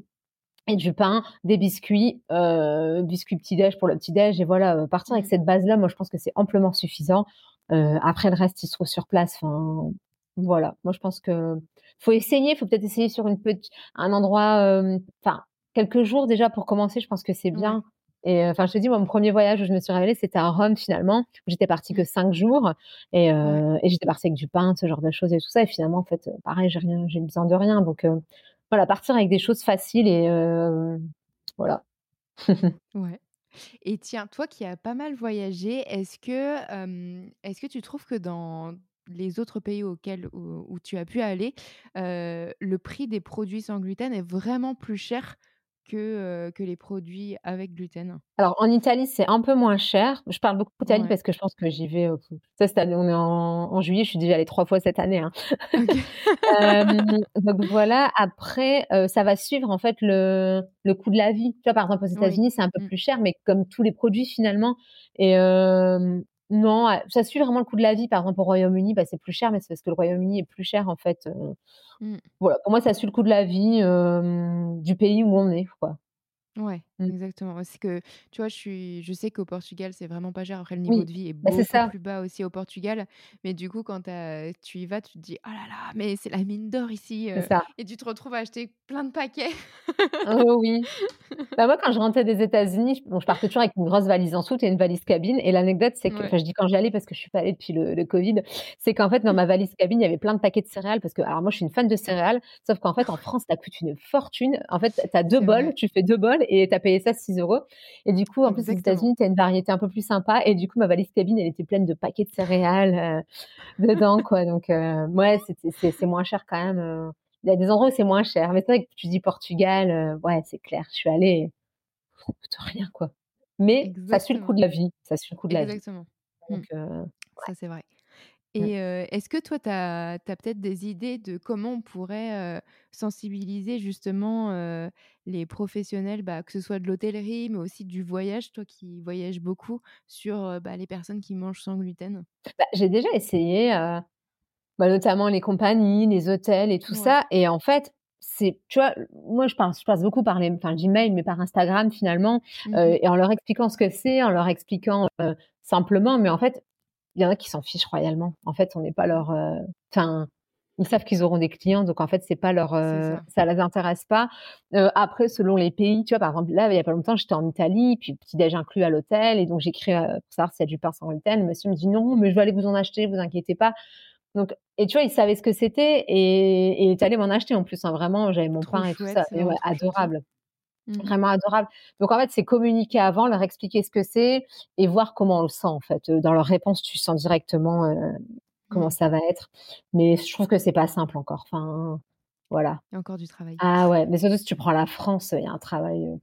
et du pain, des biscuits, euh, biscuits petit-déj pour le petit-déj. Et voilà, euh, partir avec mmh. cette base-là, moi, je pense que c'est amplement suffisant. Euh, après, le reste, il se trouve sur place. Enfin, voilà. Moi, je pense que faut essayer. faut peut-être essayer sur une petite, un endroit, euh, enfin, quelques jours déjà pour commencer. Je pense que c'est bien. Et enfin, je te dis, mon premier voyage où je me suis révélée, c'était à Rome finalement. J'étais partie que cinq jours et, euh, et j'étais partie avec du pain, ce genre de choses et tout ça. Et finalement, en fait, pareil, j'ai rien, j'ai besoin de rien. Donc, voilà, partir avec des choses faciles et voilà. ouais. Et tiens, toi qui as pas mal voyagé, est-ce que, est-ce que tu trouves que dans les autres pays auxquels où, tu as pu aller, le prix des produits sans gluten est vraiment plus cher que, que les produits avec gluten Alors en Italie, c'est un peu moins cher. Je parle beaucoup d'Italie parce que je pense que j'y vais. ça, cette année, on est en, juillet, je suis déjà allée trois fois cette année. Hein. donc voilà. Après, ça va suivre en fait le, le coût de la vie. Tu vois, par exemple, aux États-Unis, c'est un peu mmh. plus cher, mais comme tous les produits finalement. Et non, ça suit vraiment le coût de la vie. Par exemple, au Royaume-Uni, bah, c'est plus cher, mais c'est parce que le Royaume-Uni est plus cher, en fait. Mmh. Voilà, pour moi, ça suit le coût de la vie du pays où on est, quoi. Ouais. Exactement. Parce que, tu vois, je suis je sais qu'au Portugal, c'est vraiment pas cher. Après, le niveau de vie est bah, beaucoup plus bas aussi au Portugal. Mais du coup, quand tu y vas, tu te dis: «Oh là là, mais c'est la mine d'or ici», et tu te retrouves à acheter plein de paquets. Oh oui. Bah, moi, quand je rentrais des États-Unis, bon, je partais toujours avec une grosse valise en soute et une valise cabine et l'anecdote, c'est que enfin, je dis quand j'y allais parce que je suis pas allée depuis le covid, c'est qu'en fait, dans ma valise cabine, il y avait plein de paquets de céréales parce que alors moi, je suis une fan de céréales, sauf qu'en fait, en France, ça coûte une fortune. En fait, tu as 2 bols, tu fais deux bols et tu as payé ça 6 euros. Et du coup, en plus, aux États-Unis, tu as une variété un peu plus sympa. Et du coup, ma valise cabine, elle était pleine de paquets de céréales euh, dedans, quoi. Donc, euh, ouais, c'est moins cher quand même. Euh. Il y a des endroits où c'est moins cher. Mais c'est vrai que tu dis Portugal, ouais, c'est clair. Je suis allée, ça coûte rien, quoi. Mais ça suit le coût de la vie. Ça suit le coût de la vie. Exactement. Donc, mmh. Ça, c'est vrai. Et est-ce que toi, tu as, peut-être des idées de comment on pourrait sensibiliser justement les professionnels, bah, que ce soit de l'hôtellerie, mais aussi du voyage, toi qui voyages beaucoup, sur bah, les personnes qui mangent sans gluten? Bah, J'ai déjà essayé, bah, notamment les compagnies, les hôtels et tout ça. Et en fait, c'est, tu vois, moi je passe, je passe beaucoup par les, enfin, Gmail, mais par Instagram finalement, mmh et en leur expliquant ce que c'est, en leur expliquant simplement, mais en fait, il y en a qui s'en fichent royalement. En fait, on n'est pas leur. Euh, enfin, ils savent qu'ils auront des clients, donc en fait, c'est pas leur. Euh, ça. ne les intéresse pas. Euh, après, selon les pays, tu vois, par exemple, là, il y a pas longtemps, j'étais en Italie, puis petit déj inclus à l'hôtel, et donc j'écris pour savoir s'il y a du pain sans gluten. Le monsieur me dit non, mais je vais aller vous en acheter, vous inquiétez pas. Donc, et tu vois, il savait ce que c'était et, et il est allé m'en acheter en plus. Hein, vraiment, j'avais mon pain et tout ça. ouais, adorable. Mmh. Vraiment adorable. Donc en fait, c'est communiquer avant, leur expliquer ce que c'est et voir comment on le sent en fait. Dans leur réponse, tu sens directement comment mmh. ça va être. Mais je trouve que c'est pas simple encore. Enfin, voilà. Il y a encore du travail. Ah ouais, mais surtout si tu prends la France, il y a un travail.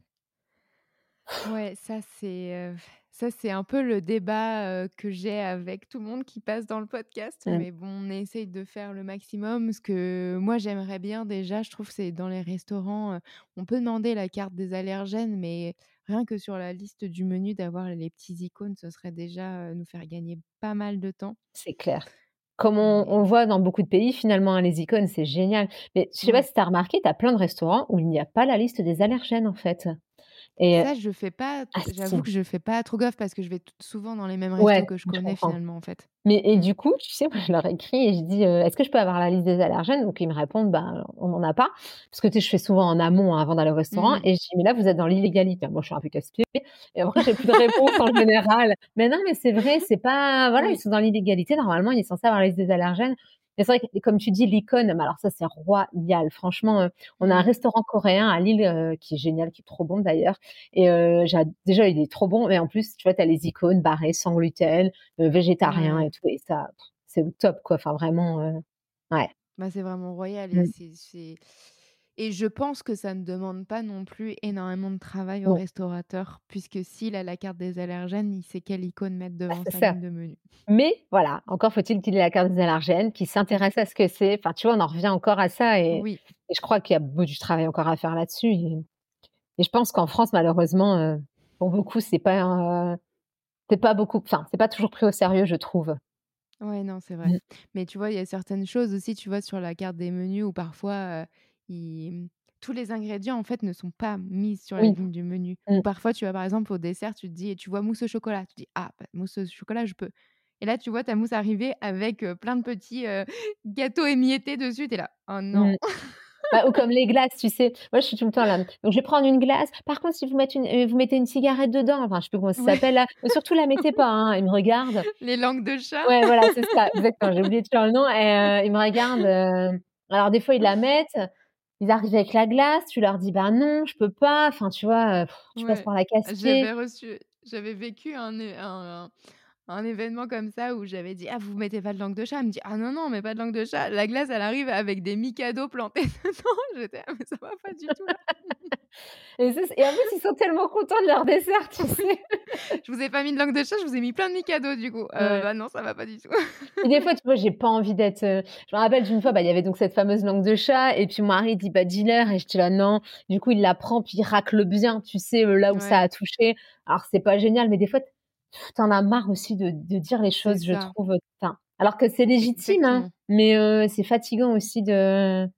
Ouais, ça c'est ça, c'est un peu le débat que j'ai avec tout le monde qui passe dans le podcast. Mais bon, on essaye de faire le maximum. Ce que moi, j'aimerais bien déjà, je trouve, c'est dans les restaurants, on peut demander la carte des allergènes, mais rien que sur la liste du menu, d'avoir les petits icônes, ce serait déjà nous faire gagner pas mal de temps. C'est clair. Comme on, voit dans beaucoup de pays, finalement, hein, les icônes, c'est génial. Mais je sais pas si tu as remarqué, tu as plein de restaurants où il n'y a pas la liste des allergènes, en fait. Et ça, je fais pas. Ah, j'avoue que je fais pas trop gaffe parce que je vais souvent dans les mêmes restos que je connais finalement en fait. Mais et du coup, tu sais, moi, je leur écris et je dis Est-ce que je peux avoir la liste des allergènes? Donc ils me répondent Bah, on n'en a pas. Parce que tu sais, je fais souvent en amont hein, avant d'aller au restaurant. Mmh. Et je dis Mais là, vous êtes dans l'illégalité. Moi, je suis un peu casse-pied. Et après, j'ai plus de réponse en général. Mais non, mais c'est vrai, c'est pas. Voilà, ils sont dans l'illégalité. Normalement, il est censé avoir la liste des allergènes. Mais c'est vrai que, comme tu dis, l'icône, alors ça, c'est royal. Franchement, euh, on a un mmh. restaurant coréen à Lille euh, qui est génial, qui est trop bon d'ailleurs. Et euh, déjà, il est trop bon. Mais en plus, tu vois, tu as les icônes barrées sans gluten, végétarien et tout. Et ça, c'est top, quoi. Enfin, vraiment, ouais. Bah, c'est vraiment royal. Mmh. c'est et je pense que ça ne demande pas non plus énormément de travail au restaurateur, puisque s'il a la carte des allergènes, il sait quelle icône mettre bah, devant sa ligne de menu. Mais voilà, encore faut-il qu'il ait la carte des allergènes, qu'il s'intéresse à ce que c'est. Enfin, tu vois, on en revient encore à ça. Et, oui. et je crois qu'il y a beaucoup du travail encore à faire là-dessus. Et, je pense qu'en France, malheureusement, euh, pour beaucoup, c'est pas, c'est pas beaucoup, enfin, c'est pas toujours pris au sérieux, je trouve. Ouais, non, c'est vrai. Mmh. Mais tu vois, il y a certaines choses aussi, tu vois, sur la carte des menus où parfois Mmh, tous les ingrédients en fait ne sont pas mis sur la ligne du menu. Mmh. parfois, tu vois, par exemple, au dessert, tu te dis, tu vois mousse au chocolat, tu dis, ah, bah, mousse au chocolat, je peux. Et là, tu vois ta mousse arriver avec plein de petits gâteaux émiettés dessus. Tu es là, oh non. Mmh. Bah, ou comme les glaces, tu sais. Moi, je suis tout le temps là. Donc, je vais prendre une glace. Par contre, si vous mettez une, euh, vous mettez une cigarette dedans, enfin, je sais plus comment ça s'appelle là. Surtout, la mettez pas. Hein. Ils me regardent. Les langues de chat. Ouais, voilà, c'est ça. Exactement. J'ai oublié de faire le nom. Et ils me regardent. alors, des fois, ils la mettent ils arrivent avec la glace, tu leur dis bah non, je peux pas. Enfin, tu vois, tu passes par la casquette. J'avais reçu, j'avais vécu un, un, un, événement comme ça où j'avais dit ah vous mettez pas de langue de chat? Elle me dit ah non non mais pas de langue de chat. La glace elle arrive avec des micados plantés dedans. J'étais ah, mais ça va pas du tout. Et, ça, et, en plus, ils sont tellement contents de leur dessert, tu sais. je vous ai pas mis de langue de chat, je vous ai mis plein de mi-cadeaux, du coup. Euh, Bah non, ça va pas du tout. et des fois, tu vois, j'ai pas envie d'être. Euh, je me rappelle d'une fois, bah, il y avait donc cette fameuse langue de chat, et puis mon mari dit, bah, dis-leur, et je dis là, non. Du coup, il la prend, puis il racle bien, tu sais, euh, là où ça a touché. Alors, c'est pas génial, mais des fois, t'en as marre aussi de, de dire les choses, je trouve. alors que c'est légitime, hein, mais euh, c'est fatigant aussi de.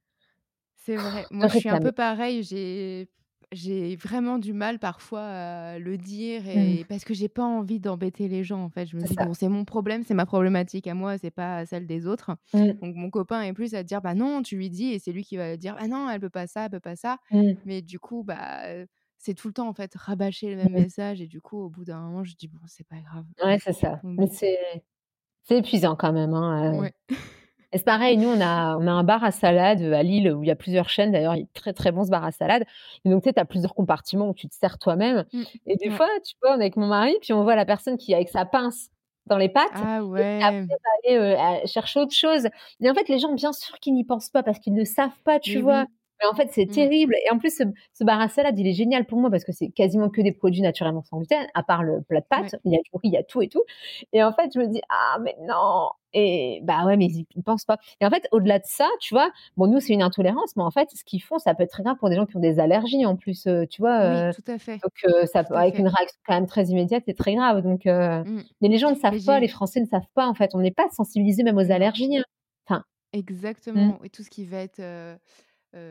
C'est vrai. Moi, je suis un peu pareil. J'ai j'ai vraiment du mal parfois à le dire mmh. et parce que j'ai pas envie d'embêter les gens en fait. Je me dis bon, c'est mon problème, c'est ma problématique à moi, c'est pas celle des autres. Mmh. Donc mon copain est plus à dire bah non, tu lui dis et c'est lui qui va dire ah non, elle peut pas ça, elle peut pas ça. Mmh. Mais du coup bah c'est tout le temps en fait rabâcher le même message et du coup au bout d'un moment je dis bon c'est pas grave. Ouais c'est ça. Mais c'est c'est épuisant quand même. Hein, ouais. Et c'est pareil, nous, on a, on a un bar à salade à Lille où il y a plusieurs chaînes. D'ailleurs, il est très, très bon ce bar à salade. Et donc, tu sais, tu as plusieurs compartiments où tu te sers toi-même. Mmh. Et des fois, tu vois, on est avec mon mari, puis on voit la personne qui, avec sa pince dans les pattes, ah ouais. et après, va aller euh, chercher autre chose. Et en fait, les gens, bien sûr qu'ils n'y pensent pas parce qu'ils ne savent pas, tu vois. Mais en fait, c'est mmh. terrible. Et en plus, ce, bar à salade, il est génial pour moi parce que c'est quasiment que des produits naturellement sans gluten, à part le plat de pâtes. Il y a du riz, il y a tout et tout. Et en fait, je me dis, ah, mais non. Et bah ouais, mais ils ne pensent pas. Et en fait, au-delà de ça, tu vois, bon, nous, c'est une intolérance, mais en fait, ce qu'ils font, ça peut être très grave pour des gens qui ont des allergies en plus, euh, tu vois. oui, euh, tout à fait. Donc, euh, ça, avec une réaction quand même très immédiate, c'est très grave. Donc, mmh. mais les gens ne savent pas, les Français ne savent pas, en fait. On n'est pas sensibilisés même aux allergies. Hein. Enfin. Exactement. Mmh. Et tout ce qui va être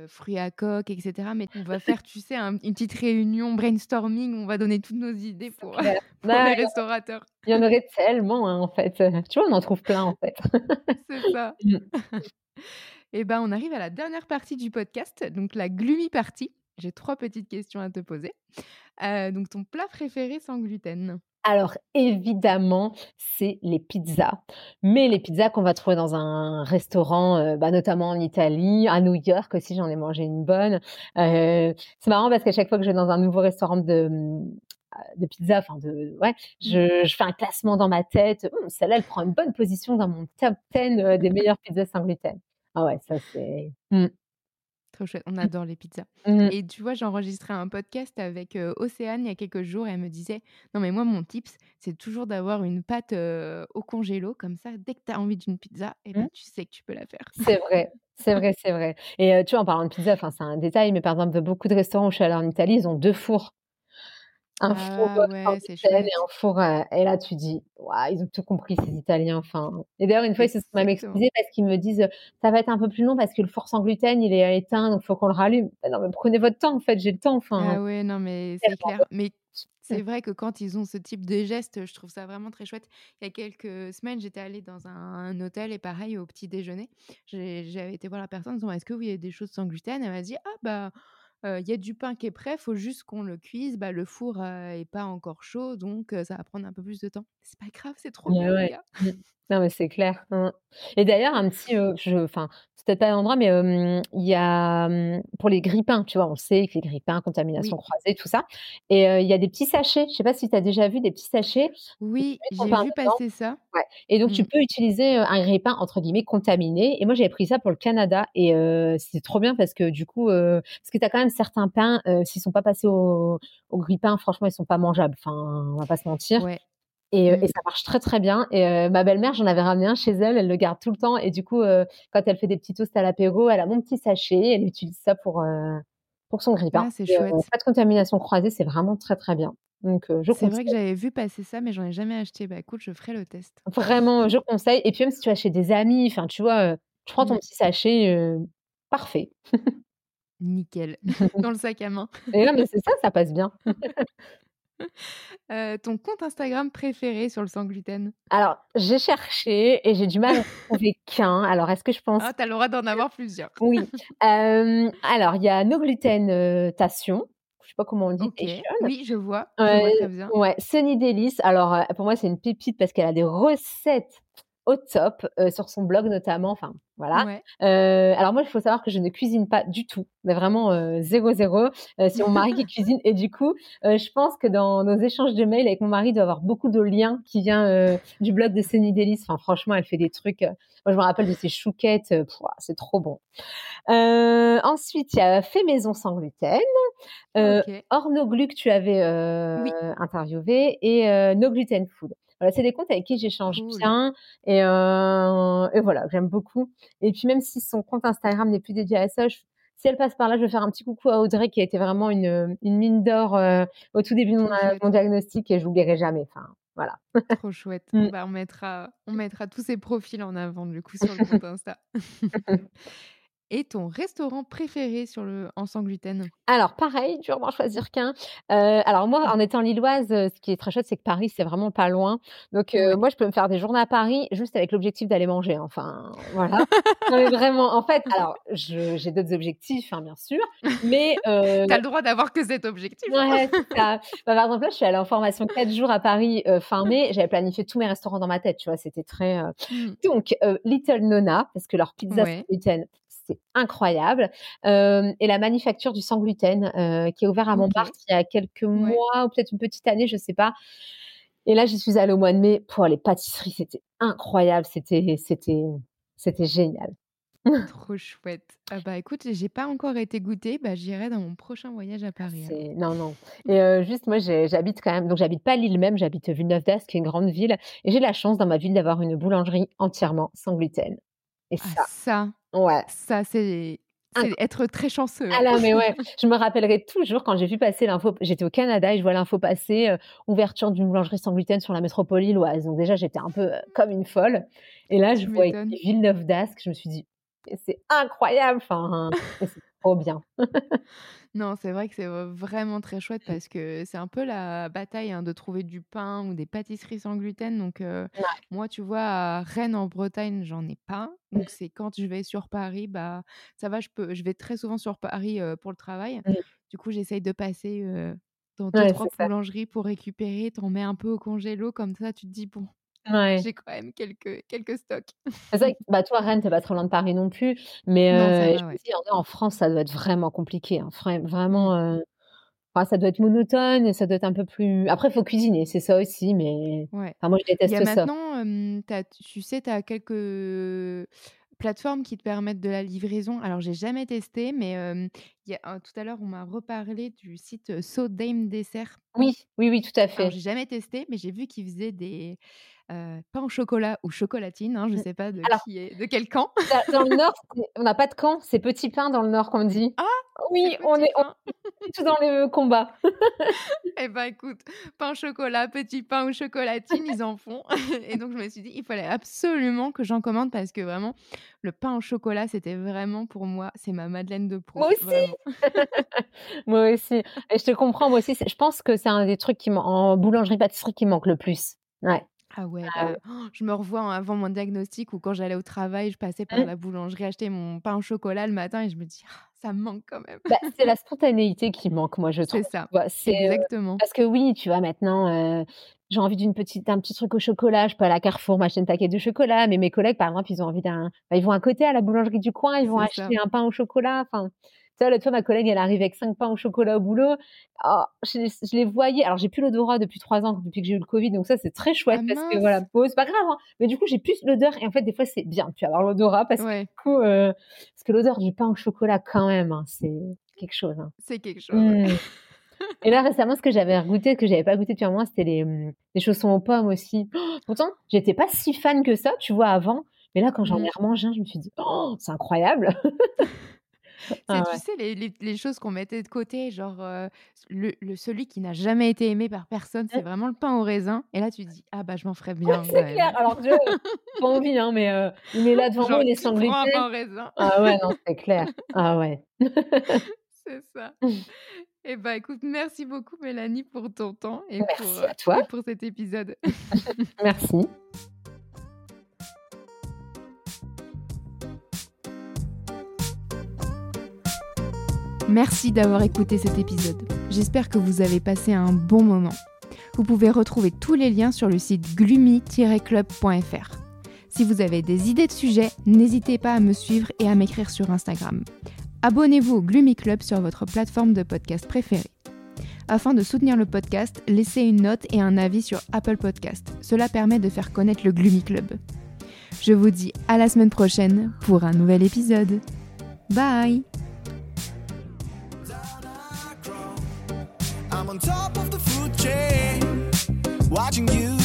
fruits à coque, etc. Mais on va faire, tu sais, une petite réunion brainstorming, on va donner toutes nos idées pour, les restaurateurs. Il y en aurait tellement, hein, en fait. Tu vois, on en trouve plein, en fait. C'est ça. Mmh. Et ben, on arrive à la dernière partie du podcast, donc la gloomy partie. J'ai trois petites questions à te poser. donc, ton plat préféré sans gluten alors évidemment, c'est les pizzas, mais les pizzas qu'on va trouver dans un restaurant, euh, bah, notamment en Italie, à New York aussi, j'en ai mangé une bonne. Euh, c'est marrant parce qu'à chaque fois que je vais dans un nouveau restaurant de de pizza, enfin de ouais, mmh. je, je, fais un classement dans ma tête. Hum, celle-là, elle prend une bonne position dans mon top 10 euh, des meilleures pizzas sans gluten. Ah ouais, ça c'est. Mmh. Trop chouette, on adore les pizzas. Mmh. Et tu vois, j'ai enregistré un podcast avec Océane il y a quelques jours et elle me disait Non, mais moi, mon tips, c'est toujours d'avoir une pâte au congélo, comme ça, dès que tu as envie d'une pizza, et eh ben, mmh. tu sais que tu peux la faire. C'est vrai, c'est vrai, c'est vrai. Et tu vois, en parlant de pizza, c'est un détail, mais par exemple, beaucoup de restaurants où je suis allée en Italie, ils ont deux fours un four ah ouais, et un four et là tu dis ils ont tout compris ces Italiens enfin et d'ailleurs une fois ils se sont même excusés parce qu'ils me disent ça va être un peu plus long parce que le four sans gluten il est éteint donc il faut qu'on le rallume. Bah non mais prenez votre temps en fait j'ai le temps enfin ah ouais non mais c'est clair. mais c'est vrai que quand ils ont ce type de geste, je trouve ça vraiment très chouette. Il y a quelques semaines, j'étais allée dans un, hôtel et pareil, au petit déjeuner, j'avais été voir la personne en disant Est-ce que vous avez des choses sans gluten? Elle m'a dit Ah, bah, il y a du pain qui est prêt, il faut juste qu'on le cuise. Bah, le four n'est pas encore chaud, donc ça va prendre un peu plus de temps. C'est pas grave, c'est trop bien, les gars. Non, mais c'est clair. Hein. Et d'ailleurs, un petit, enfin, c'est peut-être pas l'endroit, mais il y a pour les grippins, tu vois, on sait que les grippins, contamination croisée, tout ça. Et il y a des petits sachets. Je sais pas si tu as déjà vu des petits sachets. Oui, j'ai vu passer ça. Ouais. Et donc, tu mmh. peux utiliser un grippin entre guillemets contaminé. Et moi, j'avais pris ça pour le Canada et c'était trop bien parce que du coup, parce que tu as quand même certains pains, s'ils sont pas passés au, au grippin, franchement, ils sont pas mangeables. Enfin, on va pas se mentir. Ouais. Et, mmh. et, ça marche très très bien. Et euh, ma belle-mère, j'en avais ramené un chez elle, elle le garde tout le temps. Et du coup, euh, quand elle fait des petits toasts à l'apéro, elle a mon petit sachet, elle utilise ça pour, euh, pour son grille-pain. Ah, c'est chouette. pas de contamination croisée, c'est vraiment très très bien. Donc, je C'est vrai que j'avais vu passer ça, mais j'en ai jamais acheté. Bah écoute, je ferai le test. Vraiment, je conseille. Et puis même si tu vas chez des amis, enfin tu vois, tu prends ton mmh. petit sachet, parfait. Nickel. Dans le sac à main. Et là, mais c'est ça, ça passe bien. ton compte Instagram préféré sur le sans gluten? Alors, j'ai cherché et j'ai du mal à trouver qu'un. Alors, est-ce que je pense Ah, tu as le droit d'en avoir plusieurs. Oui. alors, il y a No Gluten Tation. Je sais pas comment on dit. Oui, je vois. Je vois très bien. ouais, Sunny Delice. Alors, pour moi, c'est une pépite parce qu'elle a des recettes au top euh, sur son blog notamment. Enfin, voilà. Ouais. Euh, alors moi, il faut savoir que je ne cuisine pas du tout, mais vraiment euh, zéro zéro. C'est mon mari qui cuisine et du coup, je pense que dans nos échanges de mails avec mon mari, il doit y avoir beaucoup de liens qui vient du blog de Céline Delis. Enfin, franchement, elle fait des trucs. moi, je me rappelle de ses chouquettes. c'est trop bon. Ensuite, il y a Fait maison sans gluten. Euh, Ok. Hors No Glu que tu avais Oui. interviewé et No Gluten Food. Voilà, c'est des comptes avec qui j'échange Cool. bien et, euh, et voilà, j'aime beaucoup. Et puis même si son compte Instagram n'est plus dédié à ça, je- si elle passe par là, je vais faire un petit coucou à Audrey qui a été vraiment une, une mine d'or euh, au tout début de mon, diagnostic et je l'oublierai jamais. Enfin, voilà. Trop chouette. Mm. Bah, on, mettra, on mettra tous ces profils en avant du coup sur le compte Insta. Et ton restaurant préféré sur le en sans gluten? Alors, pareil, dur d'en choisir qu'un. Euh, alors, moi, en étant lilloise, euh, ce qui est très chouette, c'est que Paris, c'est vraiment pas loin. Donc, euh, Ouais. moi, je peux me faire des journées à Paris juste avec l'objectif d'aller manger. Enfin, voilà. non, mais vraiment, en fait, alors, j'ai d'autres objectifs, hein, bien sûr, mais. Euh, T'as le droit d'avoir que cet objectif. Ouais, c'est ça. Bah, par exemple, là, je suis allée en formation 4 jours à Paris fin mai. J'avais planifié tous mes restaurants dans ma tête, tu vois, c'était très. euh, Mm. donc, Little Nona, parce que leur pizza Ouais. gluten, c'est incroyable. Euh, et la manufacture du sans gluten, euh, qui est ouvert à. Montmartre il y a quelques mois ou peut-être une petite année, je sais pas. Et là, j'y suis allée au mois de mai. Pour les pâtisseries, c'était incroyable. C'était, c'était, c'était génial. Trop chouette. Ah bah écoute, j'ai pas encore été goûter, bah j'irai dans mon prochain voyage à Paris. Non, non. Et euh, juste, moi, j'habite quand même. Donc, j'habite pas Lille même, j'habite Villeneuve-d'Ascq, qui est une grande ville. Et j'ai la chance dans ma ville d'avoir une boulangerie entièrement sans gluten. Et Ah, ça, ça, ouais. ça c'est c'est être très chanceux. Ah là, mais ouais, je me rappellerai toujours quand j'ai vu passer l'info. J'étais au Canada et je vois l'info passer, euh, ouverture d'une boulangerie sans gluten sur la métropole lilloise. Donc déjà, j'étais un peu euh, comme une folle. Et là, je Tu vois Villeneuve d'Ascq. Je me suis dit, c'est incroyable. Enfin, c'est trop bien. Non, c'est vrai que c'est vraiment très chouette parce que c'est un peu la bataille hein, de trouver du pain ou des pâtisseries sans gluten. Donc, euh, Ouais. moi, tu vois, à Rennes, en Bretagne, j'en ai pas. Donc, c'est quand je vais sur Paris, bah, ça va, je peux, je vais très souvent sur Paris euh, pour le travail. Mm. Du coup, j'essaye de passer euh, dans deux, Ouais, trois boulangeries pour récupérer. T'en mets un peu au congélo, comme ça, tu te dis, bon, Ouais. j'ai quand même quelques, quelques stocks. C'est vrai que bah, toi, Rennes, t'es pas trop loin de Paris non plus. Mais Non, euh, va, je me ouais. dis, en, France, ça doit être vraiment compliqué. hein. Vra- Vraiment, euh, enfin, ça doit être monotone et ça doit être un peu plus. Après, il faut cuisiner, c'est ça aussi. Mais Ouais. enfin, moi, je Il y a déteste ça. maintenant, hem, tu tu sais, tu as quelques plateformes qui te permettent de la livraison. Alors, j'ai jamais testé, mais il y a tout à l'heure, on m'a reparlé du site, So Dame Dessert. Oui, oui, oui, tout à Alors, fait. j'ai jamais testé, mais j'ai vu qu'ils faisaient des, pains au chocolat ou chocolatine, hein, je Mmh. sais pas de Alors qui est de quel camp. Dans, le Nord, on n'a pas de camp, c'est petit pain dans le Nord qu'on dit. Ah! Oui, on est tout dans le combat. Eh ben, écoute, pain au chocolat, petit pain ou chocolatine, ils en font et donc je me suis dit: «Il fallait absolument que j'en commande» parce que vraiment, le pain au chocolat, c'était vraiment pour moi, c'est ma Madeleine de Moi Proust, aussi. vraiment. Moi aussi. Et je te comprends, moi aussi. Je pense que c'est un des trucs qui en boulangerie-pâtisserie qui manque le plus. Ouais. Ah ouais, Ah bah, oh, je me revois en avant mon diagnostic ou quand j'allais au travail, je passais par Mmh. la boulangerie acheter mon pain au chocolat le matin et je me dis: «Ah, ça me manque quand même». Bah, c'est la spontanéité qui manque, moi, je trouve. C'est ça, euh, exactement. parce que oui, tu vois, maintenant, euh, j'ai envie d'une petite, d'un petit truc au chocolat. Je peux aller à Carrefour m'acheter une paquet de chocolat. Mais mes collègues, par exemple, ils ont envie d'un. bah, ils vont à côté à la boulangerie du coin, ils vont ça. acheter un pain au chocolat. Enfin, tu vois, l'autre fois, ma collègue, elle arrive avec cinq pains au chocolat au boulot. Oh, je, les- je les voyais. Alors, j'ai plus l'odorat depuis trois ans, depuis que j'ai eu le Covid. Donc, ça, c'est très chouette Ah parce que voilà, bon, c'est pas grave. hein. Mais du coup, j'ai plus l'odeur. Et en fait, des fois, c'est bien de plus avoir l'odorat parce que Ouais, du coup, euh, parce que l'odeur du pain au chocolat, quand même, hein, c'est quelque chose. hein. c'est quelque chose, ouais. Mmh. Et là, récemment, ce que j'avais goûté, que j'avais pas goûté depuis un mois, c'était les, hum, les chaussons aux pommes aussi. Oh, pourtant, j'étais pas si fan que ça, tu vois, avant. Mais là, quand j'en Mmh. ai remangé un, je me suis dit, oh, c'est incroyable. C'est, Ah tu sais, les, les- les choses qu'on mettait de côté, genre euh, le, le- celui qui n'a jamais été aimé par personne, c'est vraiment le pain au raisin. Et là, tu te dis, ah bah, je m'en ferais Ouais, bien c'est clair. Alors je pas envie, hein, mais euh, il est là devant moi, il est gluten. pain au raisin? Ah ouais, non, c'est clair. Ah ouais. C'est ça. Eh ben, écoute, merci beaucoup, Mélanie, pour ton temps et pour, Merci euh, à toi. et pour cet épisode. Merci. Merci d'avoir écouté cet épisode. J'espère que vous avez passé un bon moment. Vous pouvez retrouver tous les liens sur le site gloomy-club.fr. Si vous avez des idées de sujets, n'hésitez pas à me suivre et à m'écrire sur Instagram. Abonnez-vous au Gloomy Club sur votre plateforme de podcast préférée. Afin de soutenir le podcast, laissez une note et un avis sur Apple Podcast. Cela permet de faire connaître le Gloomy Club. Je vous dis à la semaine prochaine pour un nouvel épisode. Bye On top of the food chain, watching you